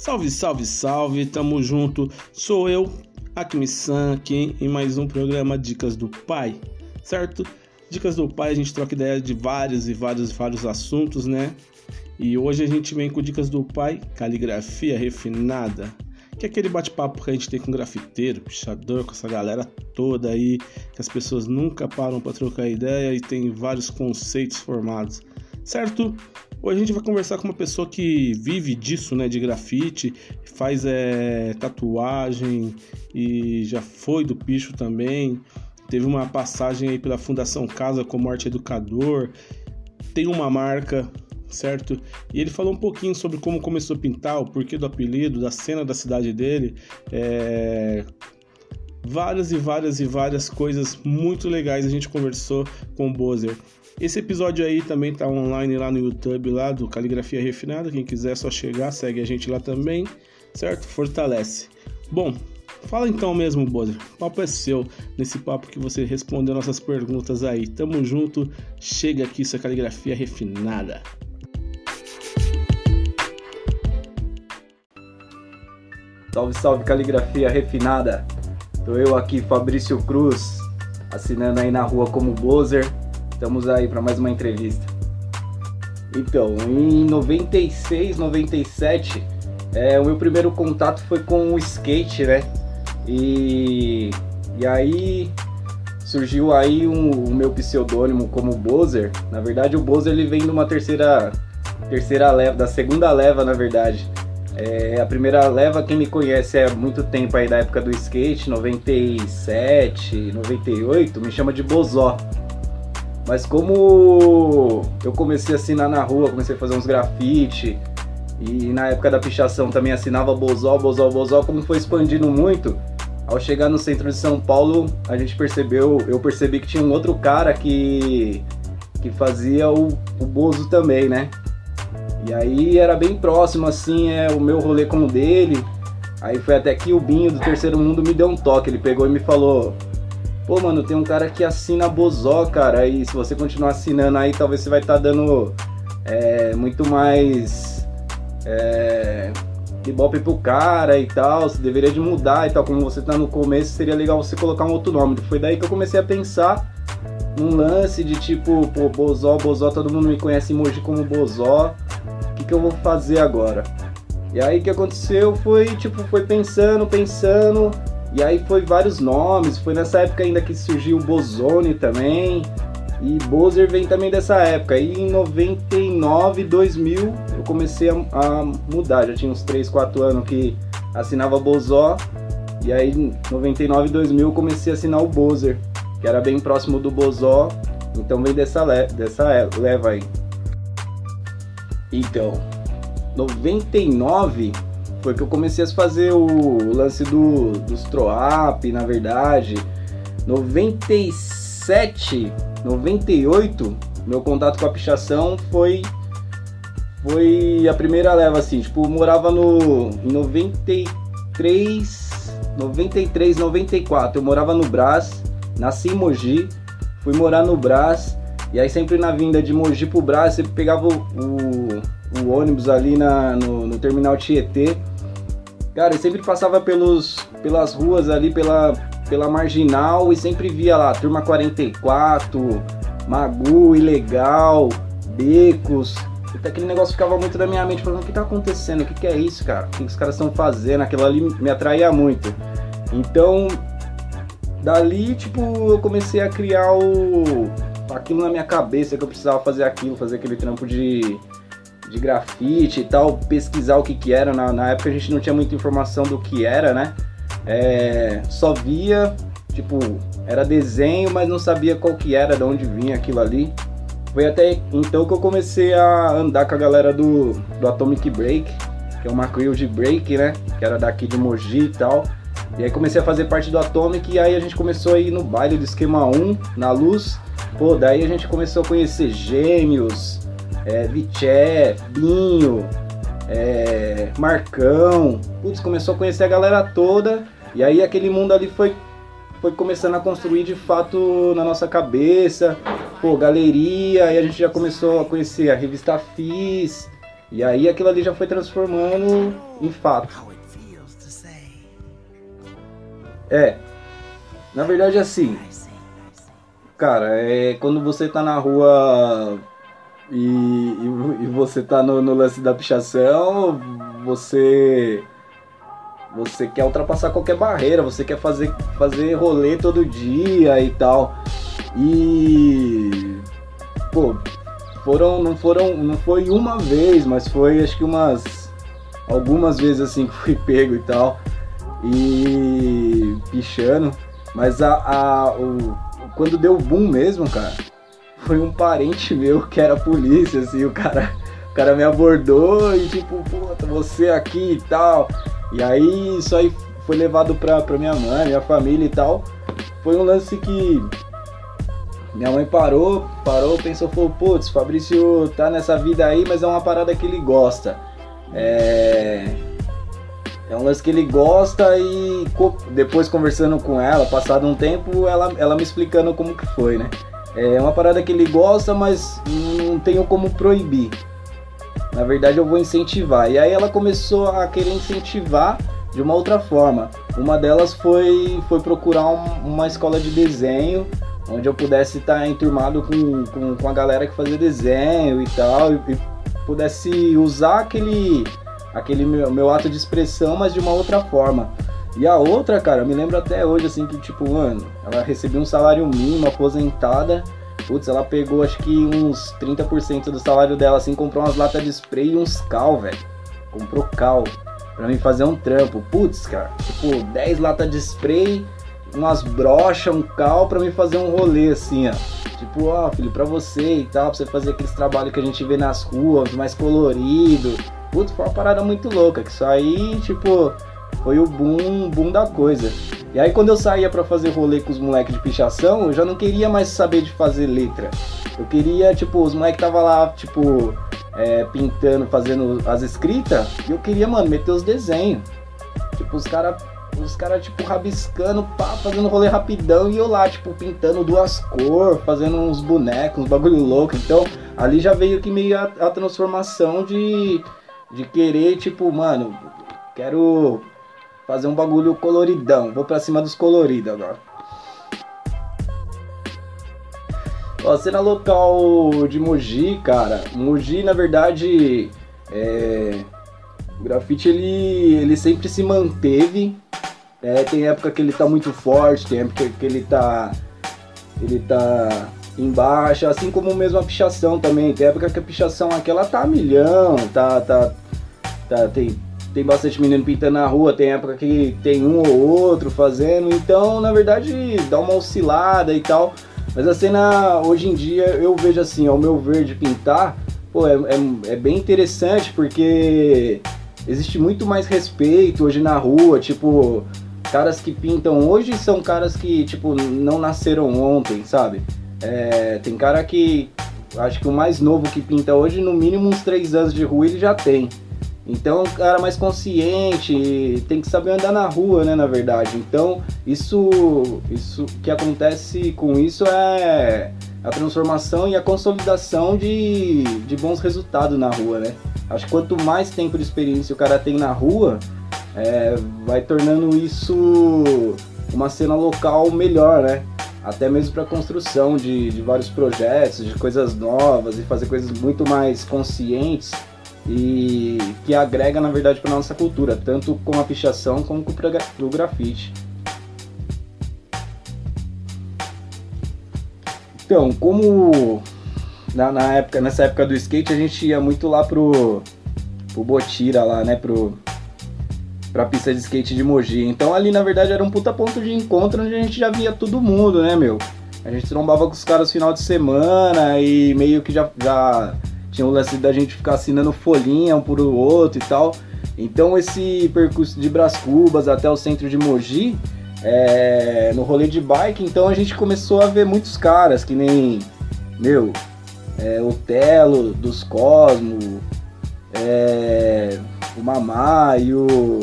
Salve, salve, salve, tamo junto. Sou eu, Akmi-san, aqui em mais um programa Dicas do Pai, certo? Dicas do Pai, a gente troca ideia de vários e vários e vários assuntos, né? E hoje a gente vem com Dicas do Pai, caligrafia refinada, que é aquele bate-papo que a gente tem com grafiteiro, pichador, com essa galera toda aí, que as pessoas nunca param para trocar ideia e tem vários conceitos formados, certo? Hoje a gente vai conversar com uma pessoa que vive disso, né, de grafite, faz é, tatuagem e já foi do picho também. Teve uma passagem aí pela Fundação Casa como arte educador, tem uma marca, certo? E ele falou um pouquinho sobre como começou a pintar, o porquê do apelido, da cena da cidade dele, é... várias e várias e várias coisas muito legais a gente conversou com o Bozer. Esse episódio aí também tá online lá no YouTube, lá do Caligrafia Refinada. Quem quiser só chegar, segue a gente lá também, certo? Fortalece. Bom, fala então mesmo, Bozer. O papo é seu, nesse papo que você respondeu nossas perguntas aí. Tamo junto, chega aqui sua caligrafia refinada. Salve, salve, caligrafia refinada. Tô eu aqui, Fabrício Cruz, assinando aí na rua como Bozer Estamos aí para mais uma entrevista. Então, em 96, 97, é, o meu primeiro contato foi com o skate, né? E, e aí surgiu aí um, o meu pseudônimo como Bozer. Na verdade, o Bozer ele vem de uma terceira terceira leva, da segunda leva, na verdade. É, a primeira leva, quem me conhece há muito tempo aí da época do skate, 97, 98, me chama de Bozó. Mas como eu comecei a assinar na rua, comecei a fazer uns grafite e na época da pichação também assinava Bozó, Bozó, Bozó, como foi expandindo muito, ao chegar no centro de São Paulo, a gente percebeu, eu percebi que tinha um outro cara que que fazia o, o Bozo também, né? E aí era bem próximo assim, é o meu rolê com o dele. Aí foi até que o Binho do Terceiro Mundo me deu um toque, ele pegou e me falou: Pô, mano, tem um cara que assina Bozó, cara, e se você continuar assinando aí, talvez você vai estar tá dando é, muito mais é, ibope pro cara e tal, você deveria de mudar e tal, como você tá no começo, seria legal você colocar um outro nome. Foi daí que eu comecei a pensar num lance de tipo, pô, Bozó, Bozó, todo mundo me conhece emoji como Bozó, o que, que eu vou fazer agora? E aí o que aconteceu foi, tipo, foi pensando, pensando, e aí foi vários nomes, foi nessa época ainda que surgiu o Bozone também. E Bozer vem também dessa época. E em 99, 2000, eu comecei a, a mudar. Já tinha uns 3, 4 anos que assinava Bozó. E aí em 99, 2000 eu comecei a assinar o Bozer, que era bem próximo do Bozó. Então vem dessa, le dessa leva aí. Então, 99 foi que eu comecei a fazer o lance do, dos Troap, na verdade. 97, 98, meu contato com a pichação foi foi a primeira leva assim, tipo, eu morava no em 93, 93, 94, eu morava no Brás, nasci em Mogi, fui morar no Brás, e aí sempre na vinda de Mogi pro Brás, você pegava o, o, o ônibus ali na, no, no terminal Tietê, Cara, eu sempre passava pelos, pelas ruas ali, pela, pela marginal e sempre via lá, turma 44, Magu, Ilegal, Becos. Então, aquele negócio ficava muito na minha mente, falando, o que tá acontecendo? O que, que é isso, cara? O que, que os caras estão fazendo? Aquilo ali me atraía muito. Então, dali, tipo, eu comecei a criar o aquilo na minha cabeça que eu precisava fazer aquilo, fazer aquele trampo de de grafite e tal, pesquisar o que que era. Na, na época a gente não tinha muita informação do que era, né? É, só via, tipo, era desenho, mas não sabia qual que era, de onde vinha aquilo ali. Foi até então que eu comecei a andar com a galera do, do Atomic Break, que é uma crew de break, né? Que era daqui de Mogi e tal. E aí comecei a fazer parte do Atomic e aí a gente começou a ir no baile do esquema 1, na luz. Pô, daí a gente começou a conhecer gêmeos, é, Viché, Binho, é, Marcão. Putz, começou a conhecer a galera toda. E aí aquele mundo ali foi, foi começando a construir de fato na nossa cabeça. Pô, galeria, e a gente já começou a conhecer a revista FIS. E aí aquilo ali já foi transformando em fato. É. Na verdade assim. Cara, é quando você tá na rua e, e, e você tá no, no lance da pichação, você você quer ultrapassar qualquer barreira, você quer fazer, fazer rolê todo dia e tal. E pô, foram não foram não foi uma vez, mas foi acho que umas algumas vezes assim que fui pego e tal e pichando, mas a, a o, quando deu boom mesmo, cara, foi um parente meu que era polícia assim, o cara o cara me abordou e tipo, puta, você aqui e tal. E aí isso aí foi levado pra, pra minha mãe, minha família e tal. Foi um lance que minha mãe parou, parou, pensou, falou, putz, Fabrício tá nessa vida aí, mas é uma parada que ele gosta. É. É um lance que ele gosta e depois conversando com ela, passado um tempo, ela, ela me explicando como que foi, né? É uma parada que ele gosta, mas não tenho como proibir. Na verdade, eu vou incentivar. E aí ela começou a querer incentivar de uma outra forma. Uma delas foi, foi procurar um, uma escola de desenho onde eu pudesse estar enturmado com, com, com, a galera que fazia desenho e tal, e, e pudesse usar aquele, aquele meu, meu, ato de expressão, mas de uma outra forma. E a outra, cara, eu me lembro até hoje, assim, que tipo, mano, ela recebia um salário mínimo, aposentada, Putz, ela pegou acho que uns 30% do salário dela, assim, comprou umas latas de spray e uns cal, velho. Comprou cal pra mim fazer um trampo. Putz, cara, tipo, 10 latas de spray, umas brochas, um cal pra mim fazer um rolê, assim, ó. Tipo, ó, filho, pra você e tal, pra você fazer aqueles trabalhos que a gente vê nas ruas, mais colorido. Putz, foi uma parada muito louca, que isso aí, tipo, foi o boom, boom da coisa. E aí quando eu saía para fazer rolê com os moleques de pichação, eu já não queria mais saber de fazer letra. Eu queria, tipo, os moleques tava lá, tipo, é, pintando, fazendo as escritas, e eu queria, mano, meter os desenhos. Tipo, os caras os caras, tipo, rabiscando, pá, fazendo rolê rapidão, e eu lá, tipo, pintando duas cores, fazendo uns bonecos, uns bagulho louco. Então, ali já veio que meio a, a transformação de, de querer, tipo, mano, quero Fazer um bagulho coloridão. Vou pra cima dos coloridos agora. Ó, cena local de Mogi, cara. Mogi, na verdade, é... o grafite ele, ele sempre se manteve. É, tem época que ele tá muito forte, tem época que ele tá ele tá em baixa, assim como mesmo a pichação também. Tem época que a pichação aqui ela tá a milhão, tá tá tá tem tem bastante menino pintando na rua, tem época que tem um ou outro fazendo, então na verdade dá uma oscilada e tal. Mas a cena hoje em dia eu vejo assim, ao meu ver de pintar, pô, é, é, é bem interessante porque existe muito mais respeito hoje na rua, tipo, caras que pintam hoje são caras que, tipo, não nasceram ontem, sabe? É, tem cara que, acho que o mais novo que pinta hoje, no mínimo uns 3 anos de rua ele já tem. Então, o cara mais consciente, tem que saber andar na rua, né, na verdade. Então, isso isso que acontece com isso é a transformação e a consolidação de, de bons resultados na rua, né? Acho que quanto mais tempo de experiência o cara tem na rua, é, vai tornando isso uma cena local melhor, né? Até mesmo para construção de, de vários projetos, de coisas novas e fazer coisas muito mais conscientes e que agrega na verdade para nossa cultura, tanto com a pichação como com o grafite. Então, como na, na, época, nessa época do skate a gente ia muito lá pro, pro Botira lá, né, pro pra pista de skate de Mogi. Então ali na verdade era um puta ponto de encontro onde a gente já via todo mundo, né, meu? A gente trombava com os caras final de semana e meio que já, já tinha o lance da gente ficar assinando folhinha um por outro e tal. Então esse percurso de Bras Cubas até o centro de Mogi, é, no rolê de bike, então a gente começou a ver muitos caras, que nem, meu, é, o Telo dos Cosmo, é, o Mamá e o,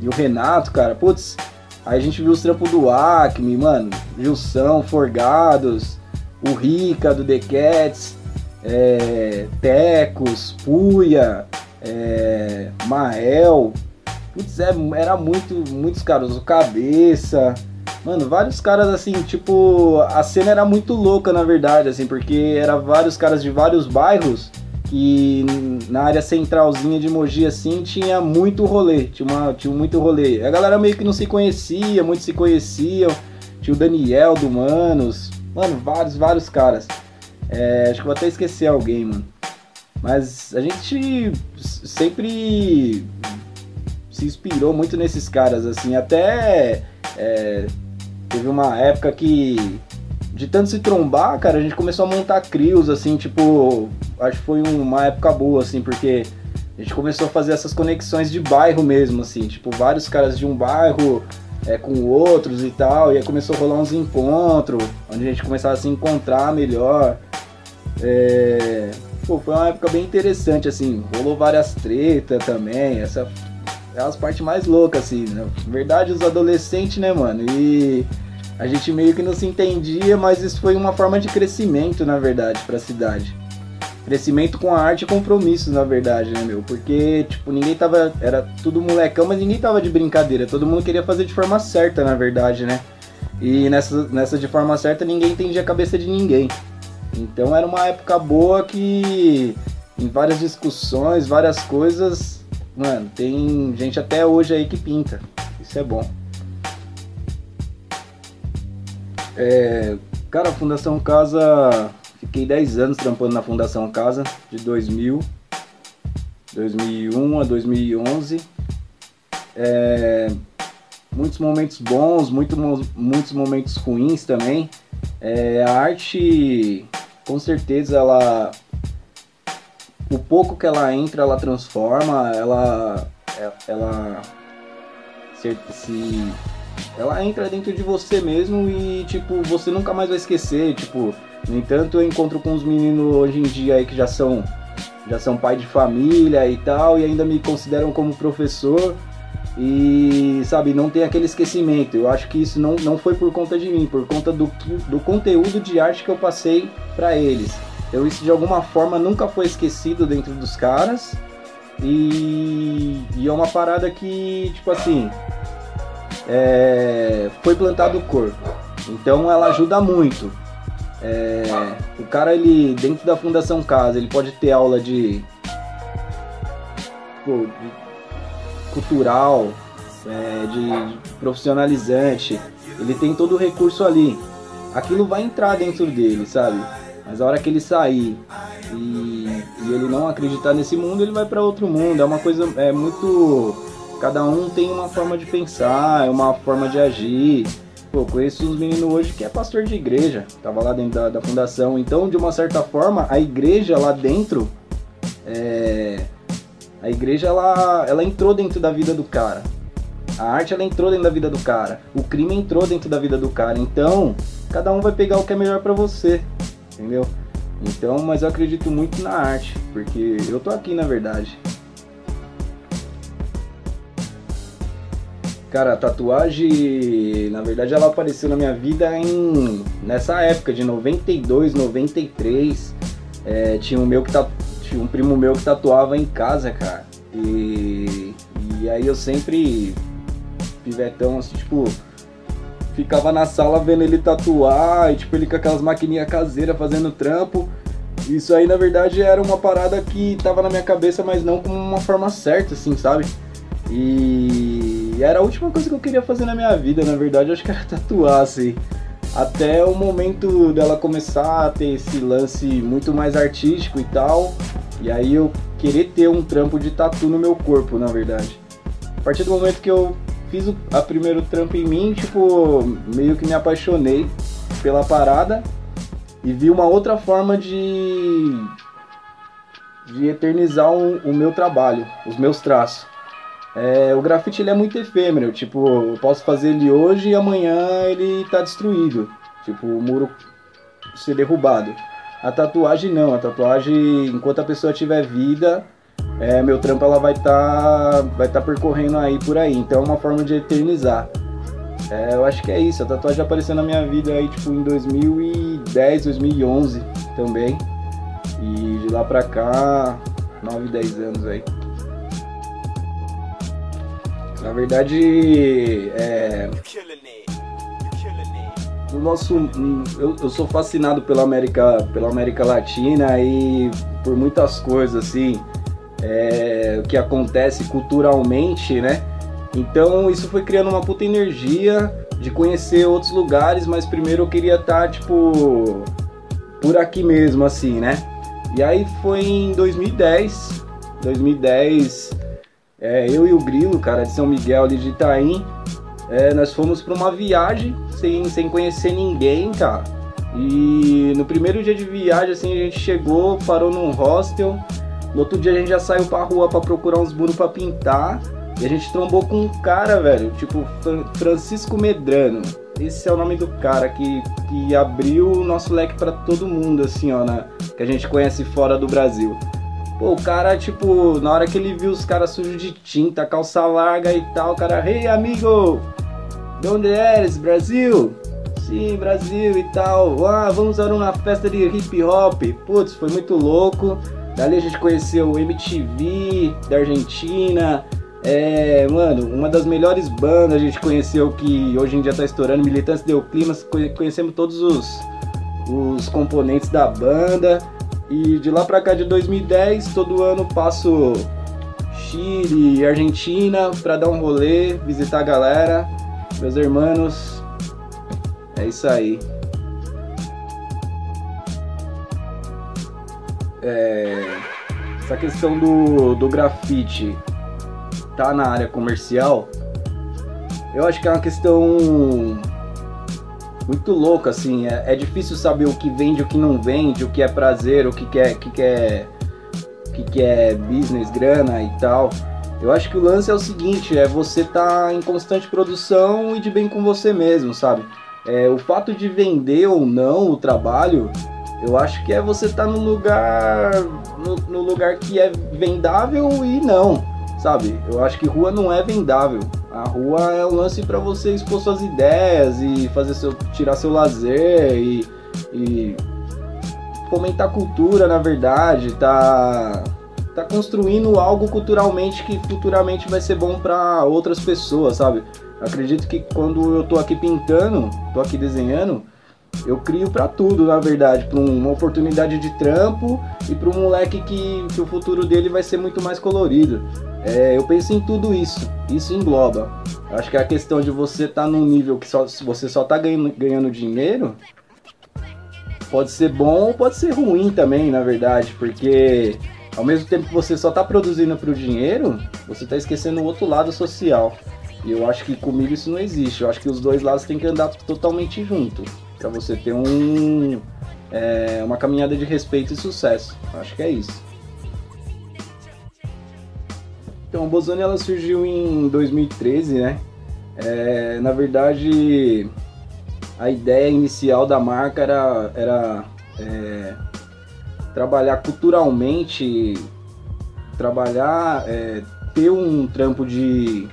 e o Renato, cara, putz, aí a gente viu os trampos do Acme, mano, Gilson, Forgados, o Rica do The Cats, é, Tecos, Puia, é, Mael. Putz, é, era muito, muitos caras, o Cabeça. Mano, vários caras assim, tipo, a cena era muito louca na verdade, assim, porque era vários caras de vários bairros que na área centralzinha de Mogi assim tinha muito rolê, tinha, uma, tinha muito rolê. A galera meio que não se conhecia, muitos se conheciam. Tinha o Daniel do Manos, mano, vários, vários caras. É, acho que vou até esquecer alguém, mano. Mas a gente sempre se inspirou muito nesses caras, assim, até é, teve uma época que de tanto se trombar, cara, a gente começou a montar crios, assim, tipo, acho que foi uma época boa, assim, porque a gente começou a fazer essas conexões de bairro mesmo, assim, tipo, vários caras de um bairro é, com outros e tal, e aí começou a rolar uns encontros, onde a gente começava a se encontrar melhor. É... Pô, foi uma época bem interessante, assim, rolou várias tretas também, essa é as partes mais loucas, assim, né? Na verdade, os adolescentes, né, mano, e a gente meio que não se entendia, mas isso foi uma forma de crescimento, na verdade, para a cidade. Crescimento com a arte e compromissos, na verdade, né, meu? Porque, tipo, ninguém tava. Era tudo molecão, mas ninguém tava de brincadeira. Todo mundo queria fazer de forma certa, na verdade, né? E nessa, nessa de forma certa, ninguém entendia a cabeça de ninguém. Então era uma época boa que, em várias discussões, várias coisas, mano, tem gente até hoje aí que pinta. Isso é bom. É, cara, a Fundação Casa, fiquei 10 anos trampando na Fundação Casa, de 2000, 2001 a 2011. É, muitos momentos bons, muito, muitos momentos ruins também. É, a arte, com certeza, ela o pouco que ela entra, ela transforma, ela ela se, se ela entra dentro de você mesmo e, tipo, você nunca mais vai esquecer. Tipo, no entanto, eu encontro com uns meninos hoje em dia aí que já são, já são pai de família e tal, e ainda me consideram como professor. E, sabe, não tem aquele esquecimento. Eu acho que isso não, não foi por conta de mim, por conta do, do conteúdo de arte que eu passei para eles. Então, isso de alguma forma nunca foi esquecido dentro dos caras. E, e é uma parada que, tipo assim, é, foi plantado cor. Então ela ajuda muito. É, o cara ele dentro da Fundação Casa ele pode ter aula de, pô, de cultural, é, de profissionalizante. Ele tem todo o recurso ali. Aquilo vai entrar dentro dele, sabe? Mas a hora que ele sair e, e ele não acreditar nesse mundo, ele vai para outro mundo. É uma coisa é muito Cada um tem uma forma de pensar, é uma forma de agir. Pô, conheço uns meninos hoje que é pastor de igreja, tava lá dentro da, da fundação. Então, de uma certa forma, a igreja lá dentro, é... a igreja ela, ela entrou dentro da vida do cara. A arte ela entrou dentro da vida do cara. O crime entrou dentro da vida do cara. Então, cada um vai pegar o que é melhor para você, entendeu? Então, mas eu acredito muito na arte, porque eu tô aqui na verdade. Cara, a tatuagem, na verdade, ela apareceu na minha vida em nessa época de 92, 93. É, tinha um meu que tá, tinha um primo meu que tatuava em casa, cara. E, e aí eu sempre pivetão assim, tipo, ficava na sala vendo ele tatuar e tipo ele com aquelas maquininhas caseiras fazendo trampo. Isso aí na verdade era uma parada que tava na minha cabeça, mas não como uma forma certa, assim, sabe? E era a última coisa que eu queria fazer na minha vida, na verdade, acho que era tatuar, assim. Até o momento dela começar a ter esse lance muito mais artístico e tal. E aí eu querer ter um trampo de tatu no meu corpo, na verdade. A partir do momento que eu fiz o a primeiro trampo em mim, tipo, meio que me apaixonei pela parada e vi uma outra forma de de eternizar o, o meu trabalho, os meus traços. É, o grafite ele é muito efêmero, tipo, eu posso fazer ele hoje e amanhã ele tá destruído. Tipo, o muro ser derrubado. A tatuagem não, a tatuagem, enquanto a pessoa tiver vida, é, meu trampo ela vai estar tá, vai tá percorrendo aí por aí. Então é uma forma de eternizar. É, eu acho que é isso. A tatuagem apareceu na minha vida aí tipo em 2010, 2011 também. E de lá pra cá, 9, 10 anos aí. Na verdade, é, no nosso, eu, eu, sou fascinado pela América, pela América Latina e por muitas coisas assim, é, que acontece culturalmente, né? Então isso foi criando uma puta energia de conhecer outros lugares, mas primeiro eu queria estar tá, tipo por aqui mesmo, assim, né? E aí foi em 2010, 2010, é, eu e o Grilo, cara, de São Miguel ali de Itaim, é, nós fomos para uma viagem sem, sem conhecer ninguém, cara. E no primeiro dia de viagem, assim, a gente chegou, parou num hostel. No outro dia a gente já saiu pra rua para procurar uns muros para pintar. E a gente trombou com um cara, velho, tipo Francisco Medrano. Esse é o nome do cara que, que abriu o nosso leque para todo mundo, assim, ó, né? que a gente conhece fora do Brasil. Pô, o cara, tipo, na hora que ele viu os caras sujos de tinta, calça larga e tal, o cara, hey amigo, de onde eres? Brasil? Sim, Brasil e tal. Ah, vamos a uma festa de hip hop. Putz, foi muito louco. Dali a gente conheceu o MTV da Argentina. É, mano, uma das melhores bandas a gente conheceu que hoje em dia tá estourando, Militantes Deu Clima, conhecemos todos os, os componentes da banda. E de lá pra cá de 2010, todo ano passo Chile e Argentina pra dar um rolê, visitar a galera, meus irmãos. É isso aí. É, essa questão do, do grafite tá na área comercial, eu acho que é uma questão muito louca, assim. É, é, difícil saber o que vende, o que não vende, o que é prazer, o que, que é, que, que é, que, que é business, grana e tal. Eu acho que o lance é o seguinte, é você tá em constante produção e de bem com você mesmo, sabe? É, o fato de vender ou não o trabalho, eu acho que é você tá no lugar no, no lugar que é vendável e não sabe? Eu acho que rua não é vendável. A rua é um lance para você expor suas ideias e fazer seu, tirar seu lazer e, e fomentar cultura, na verdade, tá tá construindo algo culturalmente que futuramente vai ser bom para outras pessoas, sabe? Acredito que quando eu tô aqui pintando, tô aqui desenhando, eu crio para tudo, na verdade, para uma oportunidade de trampo e para um moleque que, que o futuro dele vai ser muito mais colorido. É, eu penso em tudo isso, isso engloba. Eu acho que a questão de você estar tá num nível que só, você só está ganhando, ganhando dinheiro pode ser bom ou pode ser ruim também, na verdade, porque ao mesmo tempo que você só está produzindo para o dinheiro, você está esquecendo o outro lado social. E eu acho que comigo isso não existe. Eu acho que os dois lados têm que andar totalmente junto para você ter um, é, uma caminhada de respeito e sucesso. Acho que é isso. Então, a ela surgiu em 2013, né? É, na verdade, a ideia inicial da marca era, era é, trabalhar culturalmente, trabalhar, é, ter um trampo de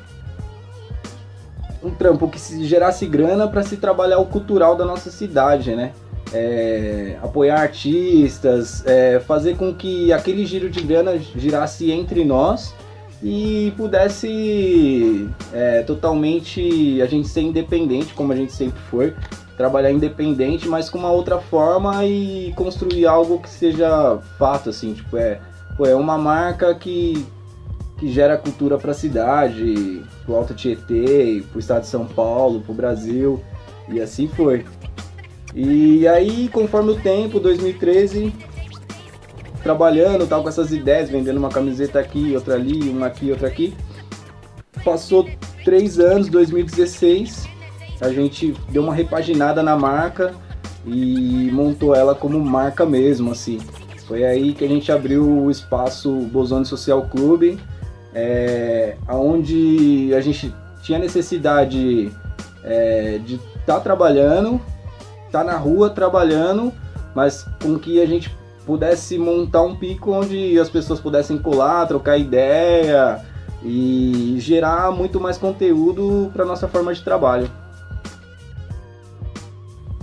um trampo que se gerasse grana para se trabalhar o cultural da nossa cidade, né? É, apoiar artistas, é, fazer com que aquele giro de grana girasse entre nós e pudesse é, totalmente a gente ser independente, como a gente sempre foi, trabalhar independente, mas com uma outra forma e construir algo que seja fato, assim, tipo, é, pô, é uma marca que que gera cultura para a cidade, pro Alto Tietê, pro estado de São Paulo, pro Brasil, e assim foi. E aí, conforme o tempo, 2013, trabalhando, tal com essas ideias, vendendo uma camiseta aqui, outra ali, uma aqui, outra aqui. Passou três anos, 2016, a gente deu uma repaginada na marca e montou ela como marca mesmo, assim. Foi aí que a gente abriu o espaço Bozone Social Clube, é, onde a gente tinha necessidade é, de estar tá trabalhando, estar tá na rua trabalhando, mas com que a gente pudesse montar um pico onde as pessoas pudessem colar, trocar ideia e gerar muito mais conteúdo para nossa forma de trabalho.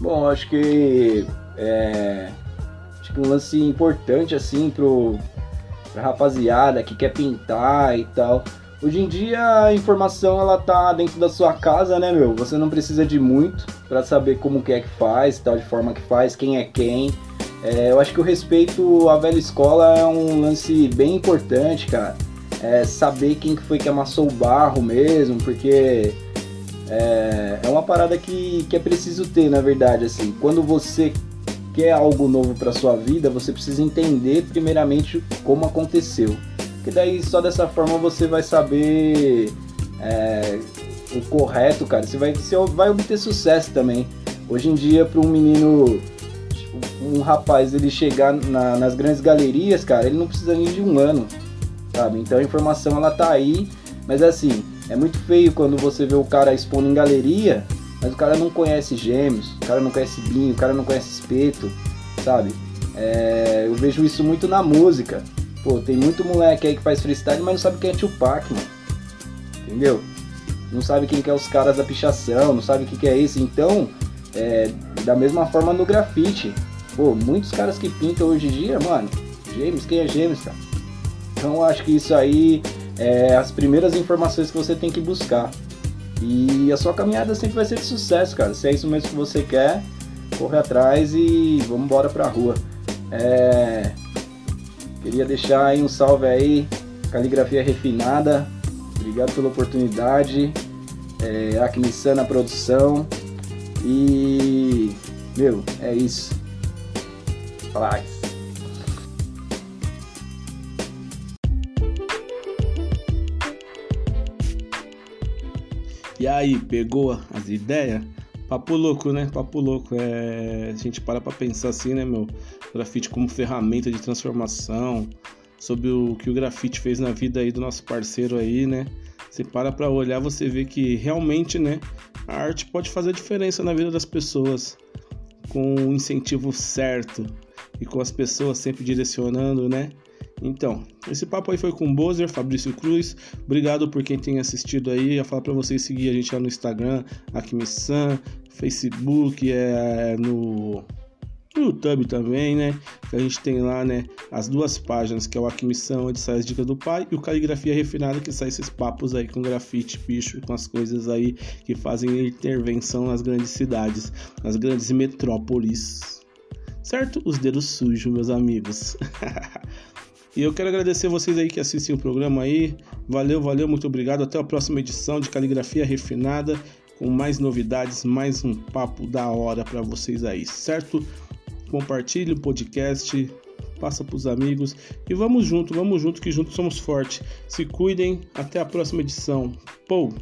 Bom, acho que é, tipo, um lance importante assim pro pra rapaziada que quer pintar e tal. Hoje em dia a informação ela tá dentro da sua casa, né, meu? Você não precisa de muito para saber como que é que faz, tal de forma que faz, quem é quem. É, eu acho que o respeito à velha escola é um lance bem importante, cara. É saber quem foi que amassou o barro mesmo, porque é, é uma parada que, que é preciso ter, na verdade, assim. Quando você quer algo novo para sua vida, você precisa entender primeiramente como aconteceu que daí só dessa forma você vai saber é, o correto, cara. Você vai, você vai obter sucesso também. Hoje em dia, para um menino, um rapaz, ele chegar na, nas grandes galerias, cara, ele não precisa nem de um ano, sabe? Então a informação ela tá aí, mas assim, é muito feio quando você vê o cara expondo em galeria, mas o cara não conhece gêmeos, o cara não conhece binho, o cara não conhece espeto, sabe? É, eu vejo isso muito na música. Pô, tem muito moleque aí que faz freestyle, mas não sabe quem é Tupac, mano. Entendeu? Não sabe quem que é os caras da pichação, não sabe o que, que é isso. Então, é, da mesma forma no grafite. Pô, muitos caras que pintam hoje em dia, mano, James, quem é James, cara? Então acho que isso aí é as primeiras informações que você tem que buscar. E a sua caminhada sempre vai ser de sucesso, cara. Se é isso mesmo que você quer, corre atrás e vamos embora pra rua. É... Queria deixar aí um salve aí, caligrafia refinada. Obrigado pela oportunidade. É, Acme na produção. E meu, é isso. E aí, pegou as ideias? Papo louco, né? Papo louco. É... A gente para pra pensar assim, né, meu? grafite como ferramenta de transformação, sobre o que o grafite fez na vida aí do nosso parceiro aí, né? Você para para olhar, você vê que realmente, né, a arte pode fazer diferença na vida das pessoas com o incentivo certo e com as pessoas sempre direcionando, né? Então, esse papo aí foi com o Bozer, Fabrício Cruz. Obrigado por quem tem assistido aí. Eu falo para vocês seguir a gente lá no Instagram, Akimi-san, Facebook, é no no YouTube também, né? Que a gente tem lá, né? As duas páginas, que é o Aquimissão, onde sai as dicas do pai, e o Caligrafia Refinada, que sai esses papos aí com grafite, bicho, com as coisas aí que fazem intervenção nas grandes cidades, nas grandes metrópoles. Certo? Os dedos sujos, meus amigos. e eu quero agradecer vocês aí que assistem o programa aí. Valeu, valeu, muito obrigado. Até a próxima edição de Caligrafia Refinada com mais novidades, mais um papo da hora para vocês aí, certo? compartilhe o podcast, passa para os amigos e vamos junto, vamos junto que juntos somos fortes. Se cuidem, até a próxima edição. Pou!